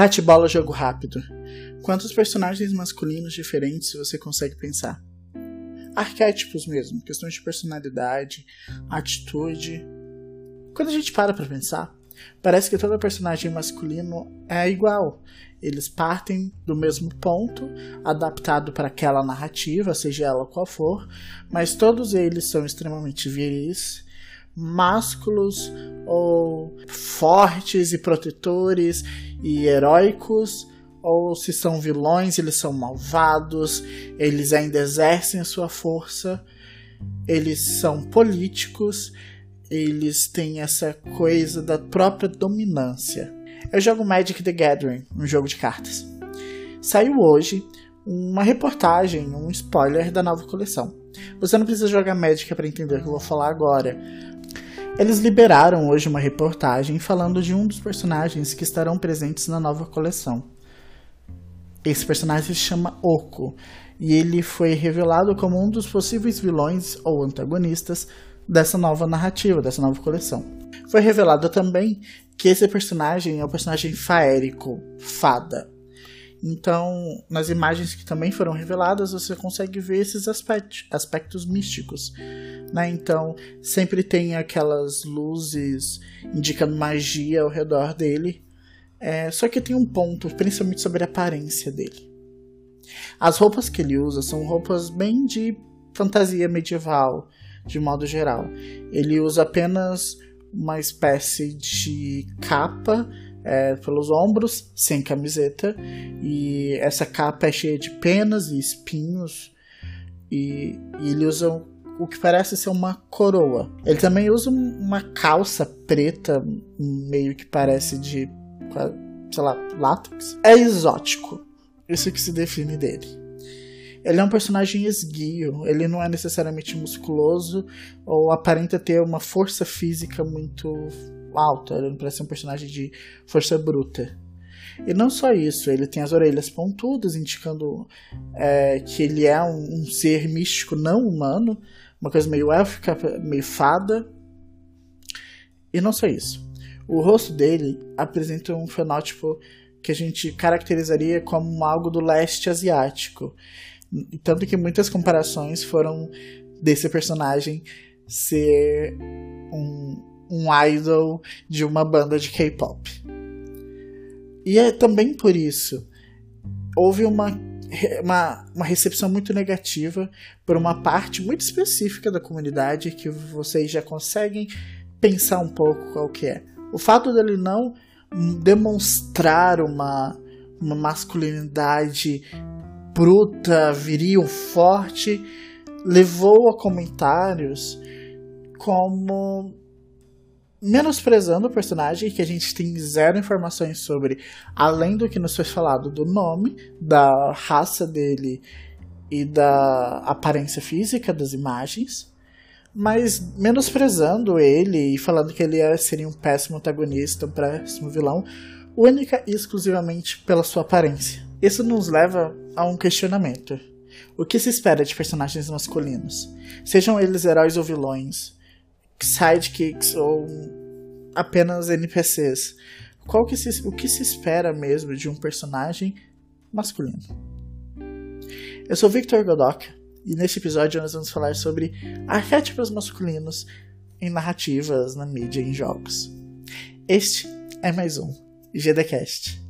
Bate-bola jogo rápido. Quantos personagens masculinos diferentes você consegue pensar? Arquétipos mesmo, questões de personalidade, atitude. Quando a gente para pra pensar, parece que todo personagem masculino é igual. Eles partem do mesmo ponto, adaptado para aquela narrativa, seja ela qual for, mas todos eles são extremamente viris, másculos ou fortes e protetores e heróicos, ou se são vilões, eles são malvados, eles ainda exercem sua força, eles são políticos, eles têm essa coisa da própria dominância. Eu jogo Magic the Gathering, um jogo de cartas. Saiu hoje uma reportagem, um spoiler da nova coleção. Você não precisa jogar Magic para entender o que eu vou falar agora, eles liberaram hoje uma reportagem falando de um dos personagens que estarão presentes na nova coleção. Esse personagem se chama Oko e ele foi revelado como um dos possíveis vilões ou antagonistas dessa nova narrativa, dessa nova coleção. Foi revelado também que esse personagem é o personagem faérico, fada. Então, nas imagens que também foram reveladas, você consegue ver esses aspectos, aspectos místicos né? Então sempre tem aquelas luzes indicando magia ao redor dele. É, só que tem um ponto, principalmente sobre a aparência dele. As roupas que ele usa são roupas bem de fantasia medieval, de modo geral. Ele usa apenas uma espécie de capa é, pelos ombros, sem camiseta, e essa capa é cheia de penas e espinhos, e, e ele usa o que parece ser uma coroa. Ele também usa uma calça preta, meio que parece de, sei lá, látex. É exótico. Isso que se define dele. Ele é um personagem esguio, ele não é necessariamente musculoso ou aparenta ter uma força física muito alta, ele parece um personagem de força bruta. E não só isso, ele tem as orelhas pontudas, indicando é, que ele é um, um, ser místico não humano, uma coisa meio élfica, meio fada. E não só isso. O rosto dele apresenta um fenótipo que a gente caracterizaria como algo do leste asiático. Tanto que muitas comparações foram desse personagem ser um, um idol de uma banda de K-pop. E é também por isso houve uma uma, uma recepção muito negativa por uma parte muito específica da comunidade que vocês já conseguem pensar um pouco qual que é. O fato dele não demonstrar uma, uma masculinidade bruta, viril, forte, levou a comentários como menosprezando o personagem, que a gente tem zero informações sobre, além do que nos foi falado do nome, da raça dele e da aparência física das imagens, mas menosprezando ele e falando que ele seria um péssimo antagonista, um péssimo vilão, única e exclusivamente pela sua aparência. Isso nos leva a um questionamento. O que se espera de personagens masculinos? Sejam eles heróis ou vilões, sidekicks ou apenas NPCs. Qual que se, o que se espera mesmo de um personagem masculino? Eu sou Victor Godoka e neste episódio nós vamos falar sobre arquétipos masculinos em narrativas, na mídia e em jogos. Este é mais um GDCast.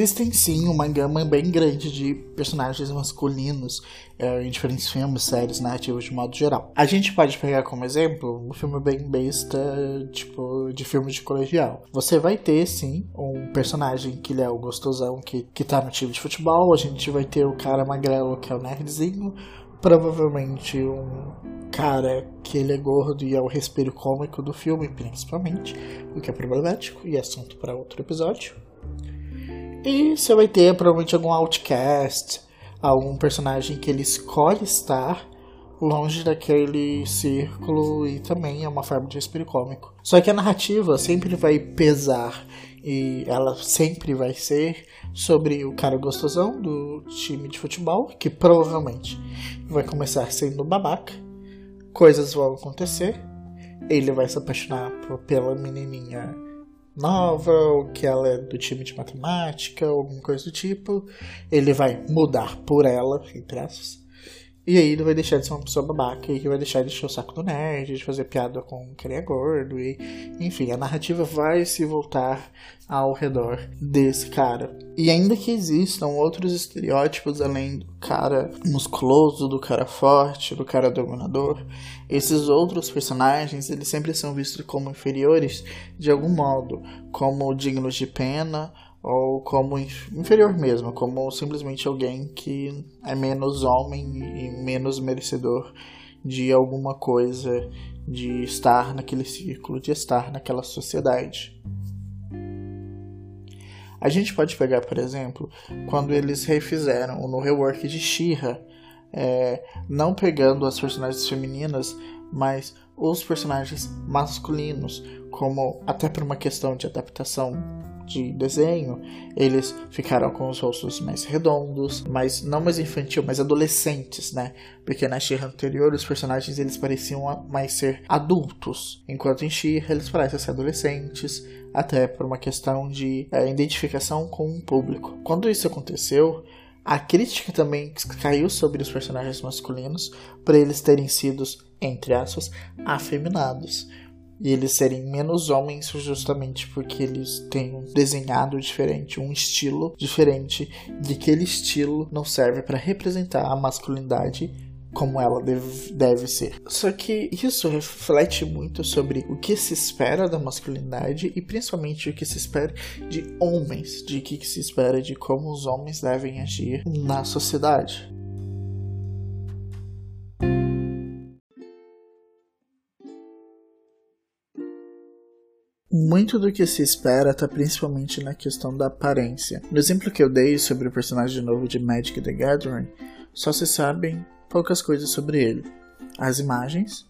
Existem sim uma gama bem grande de personagens masculinos é, em diferentes filmes, séries, narrativas de modo geral. A gente pode pegar como exemplo um filme bem besta, tipo, de filme de colegial. Você vai ter sim um personagem que ele é o gostosão que, que tá no time de futebol, a gente vai ter o cara magrelo que é o nerdzinho, provavelmente um cara que ele é gordo e é o respiro cômico do filme, principalmente, o que é problemático e assunto para outro episódio. E você vai ter provavelmente algum outcast, algum personagem que ele escolhe estar longe daquele círculo e também é uma forma de espírito cômico. Só que a narrativa sempre vai pesar e ela sempre vai ser sobre o cara gostosão do time de futebol, que provavelmente vai começar sendo babaca. Coisas vão acontecer, ele vai se apaixonar pela menininha nova, ou que ela é do time de matemática, ou alguma coisa do tipo. Ele vai mudar por ela, entre aspas. E aí ele vai deixar de ser uma pessoa babaca e vai deixar de encher o saco do nerd, de fazer piada com quem é gordo e enfim, a narrativa vai se voltar ao redor desse cara. E ainda que existam outros estereótipos além do cara musculoso, do cara forte, do cara dominador, esses outros personagens, eles sempre são vistos como inferiores de algum modo, como dignos de pena ou como inferior mesmo, como simplesmente alguém que é menos homem e menos merecedor de alguma coisa, de estar naquele círculo, de estar naquela sociedade. A gente pode pegar, por exemplo, quando eles refizeram no rework de She-Ra, é, não pegando as personagens femininas, mas os personagens masculinos, como até por uma questão de adaptação de desenho, eles ficaram com os rostos mais redondos, mas não mais infantil, mas adolescentes, né? Porque na She anterior os personagens eles pareciam mais ser adultos, enquanto em She eles parecem ser adolescentes, até por uma questão de é, identificação com o público. Quando isso aconteceu, a crítica também caiu sobre os personagens masculinos por eles terem sido, entre aspas, afeminados e eles serem menos homens justamente porque eles têm um desenhado diferente, um estilo diferente, e aquele estilo não serve para representar a masculinidade como ela deve, deve ser. Só que isso reflete muito sobre o que se espera da masculinidade e principalmente o que se espera de homens, de que se espera de como os homens devem agir na sociedade. Muito do que se espera está principalmente na questão da aparência. No exemplo que eu dei sobre o personagem novo de Magic the Gathering, só se sabem poucas coisas sobre ele. As imagens,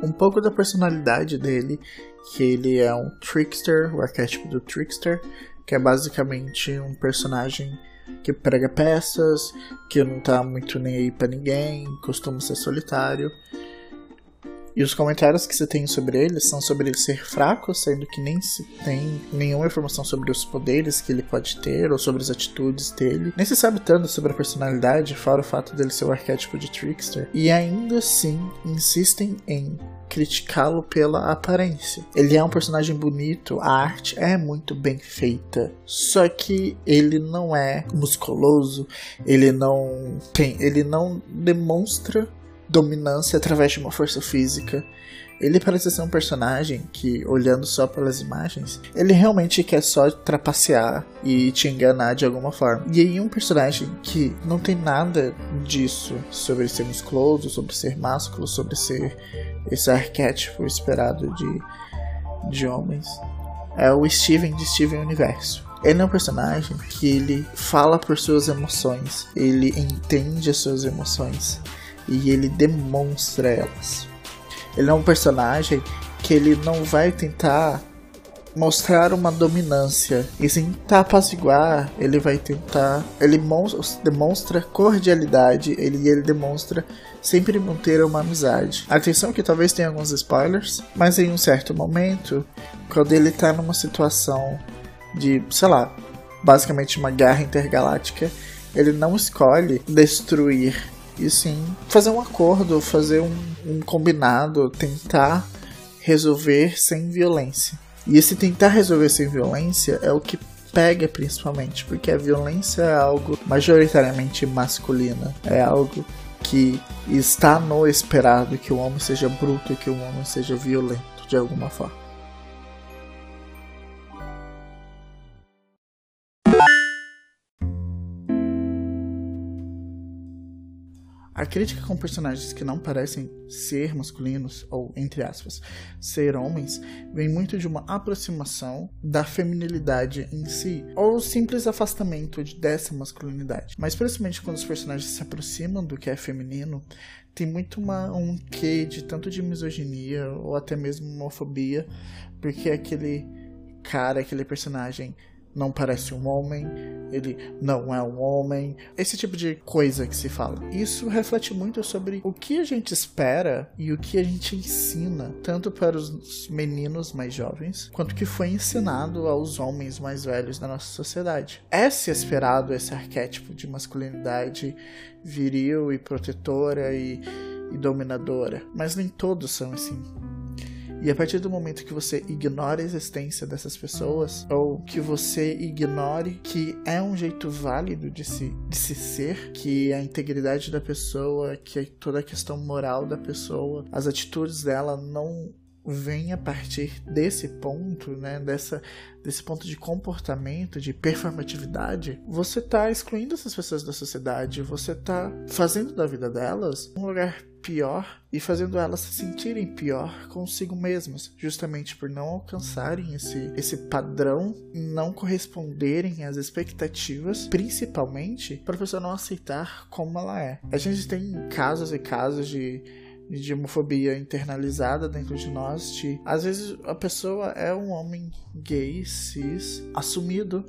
um pouco da personalidade dele, que ele é um trickster, o arquétipo do trickster, que é basicamente um personagem que prega peças, que não tá muito nem aí para ninguém, costuma ser solitário e os comentários que se tem sobre ele são sobre ele ser fraco, sendo que nem se tem nenhuma informação sobre os poderes que ele pode ter ou sobre as atitudes dele. Nem se sabe tanto sobre a personalidade, fora o fato dele ser o arquétipo de Trickster. E ainda assim insistem em criticá-lo pela aparência. Ele é um personagem bonito, a arte é muito bem feita, só que ele não é musculoso, ele não tem, ele não demonstra dominância através de uma força física. Ele parece ser um personagem que, olhando só pelas imagens, ele realmente quer só trapacear e te enganar de alguma forma. E aí, um personagem que não tem nada disso sobre ser musculoso, sobre ser másculo, sobre ser esse arquétipo esperado de, de homens, é o Steven de Steven Universo. Ele é um personagem que ele fala por suas emoções, ele entende as suas emoções e ele demonstra elas. Ele é um personagem que ele não vai tentar mostrar uma dominância e sim apaziguar, ele vai tentar, ele demonstra cordialidade, ele ele demonstra sempre manter uma amizade. Atenção que talvez tenha alguns spoilers, mas em um certo momento, quando ele tá numa situação de, sei lá, basicamente uma guerra intergaláctica, ele não escolhe destruir e sim fazer um acordo, fazer um, um combinado, tentar resolver sem violência. E esse tentar resolver sem violência é o que pega principalmente, porque a violência é algo majoritariamente masculino, é algo que está no esperado que o homem seja bruto, que o homem seja violento de alguma forma. A crítica com personagens que não parecem ser masculinos, ou entre aspas, ser homens, vem muito de uma aproximação da feminilidade em si, ou simples afastamento dessa masculinidade. Mas principalmente quando os personagens se aproximam do que é feminino, tem muito uma, um quê de tanto de misoginia ou até mesmo homofobia, porque aquele cara, aquele personagem não parece um homem, ele não é um homem, esse tipo de coisa que se fala. Isso reflete muito sobre o que a gente espera e o que a gente ensina, tanto para os meninos mais jovens, quanto que foi ensinado aos homens mais velhos da nossa sociedade. É se esperado esse arquétipo de masculinidade viril e protetora e, e dominadora, mas nem todos são assim. E a partir do momento que você ignora a existência dessas pessoas, ou que você ignore que é um jeito válido de se, de se ser, que a integridade da pessoa, que toda a questão moral da pessoa, as atitudes dela não vem a partir desse ponto, né, dessa, desse ponto de comportamento, de performatividade, você está excluindo essas pessoas da sociedade, você está fazendo da vida delas um lugar pior e fazendo elas se sentirem pior consigo mesmas, justamente por não alcançarem esse, esse padrão, não corresponderem às expectativas, principalmente para a pessoa não aceitar como ela é. A gente tem casos e casos de de homofobia internalizada dentro de nós, de às vezes a pessoa é um homem gay, cis, assumido,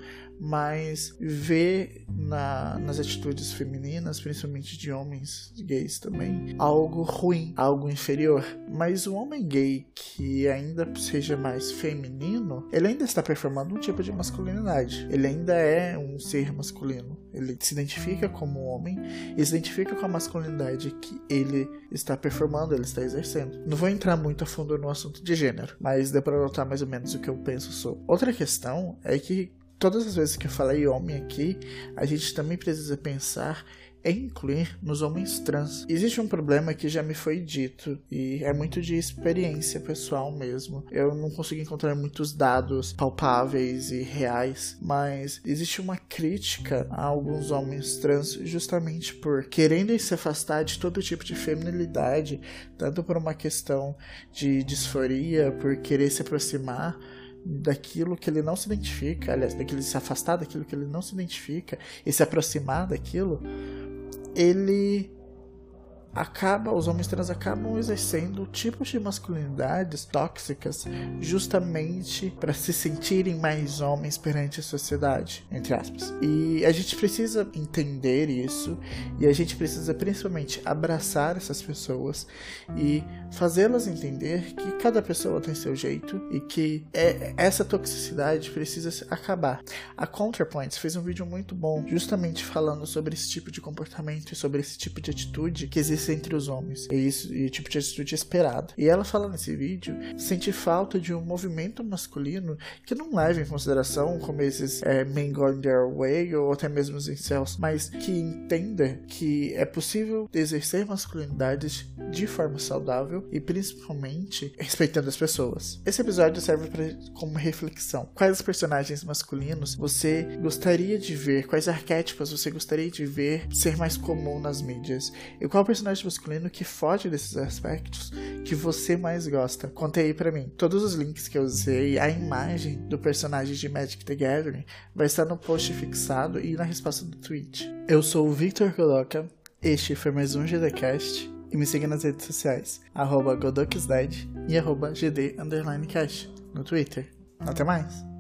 mas vê na, nas atitudes femininas, principalmente de homens gays também, algo ruim, algo inferior. Mas o homem gay que ainda seja mais feminino, ele ainda está performando um tipo de masculinidade. Ele ainda é um ser masculino. Ele se identifica como homem e se identifica com a masculinidade que ele está performando, ele está exercendo. Não vou entrar muito a fundo no assunto de gênero, mas dá para notar mais ou menos o que eu penso sobre. Outra questão é que todas as vezes que eu falei homem aqui, a gente também precisa pensar em incluir nos homens trans. Existe um problema que já me foi dito e é muito de experiência pessoal mesmo. Eu não consigo encontrar muitos dados palpáveis e reais, mas existe uma crítica a alguns homens trans justamente por querendo se afastar de todo tipo de feminilidade, tanto por uma questão de disforia, por querer se aproximar daquilo que ele não se identifica, aliás, daquilo se afastar daquilo que ele não se identifica e se aproximar daquilo, ele acaba, os homens trans acabam exercendo tipos de masculinidades tóxicas justamente para se sentirem mais homens perante a sociedade, entre aspas. E a gente precisa entender isso e a gente precisa principalmente abraçar essas pessoas e fazê-las entender que cada pessoa tem seu jeito e que é, essa toxicidade precisa acabar. A ContraPoints fez um vídeo muito bom justamente falando sobre esse tipo de comportamento e sobre esse tipo de atitude que existe entre os homens. E isso e tipo de atitude esperada. E ela fala nesse vídeo sente falta de um movimento masculino que não leve em consideração como esses é, men going their way ou até mesmo os incels, mas que entenda que é possível exercer masculinidades de forma saudável e principalmente respeitando as pessoas. Esse episódio serve pra, como reflexão. Quais personagens masculinos você gostaria de ver? Quais arquétipos você gostaria de ver ser mais comum nas mídias? E qual personagem personagem masculino que foge desses aspectos que você mais gosta. Conte aí para mim. Todos os links que eu usei, a imagem do personagem de Magic the Gathering vai estar no post fixado e na resposta do tweet. Eu sou o Victor Coloca, este foi mais um GDcast e me siga nas redes sociais, arroba e arroba gd no Twitter. Até mais!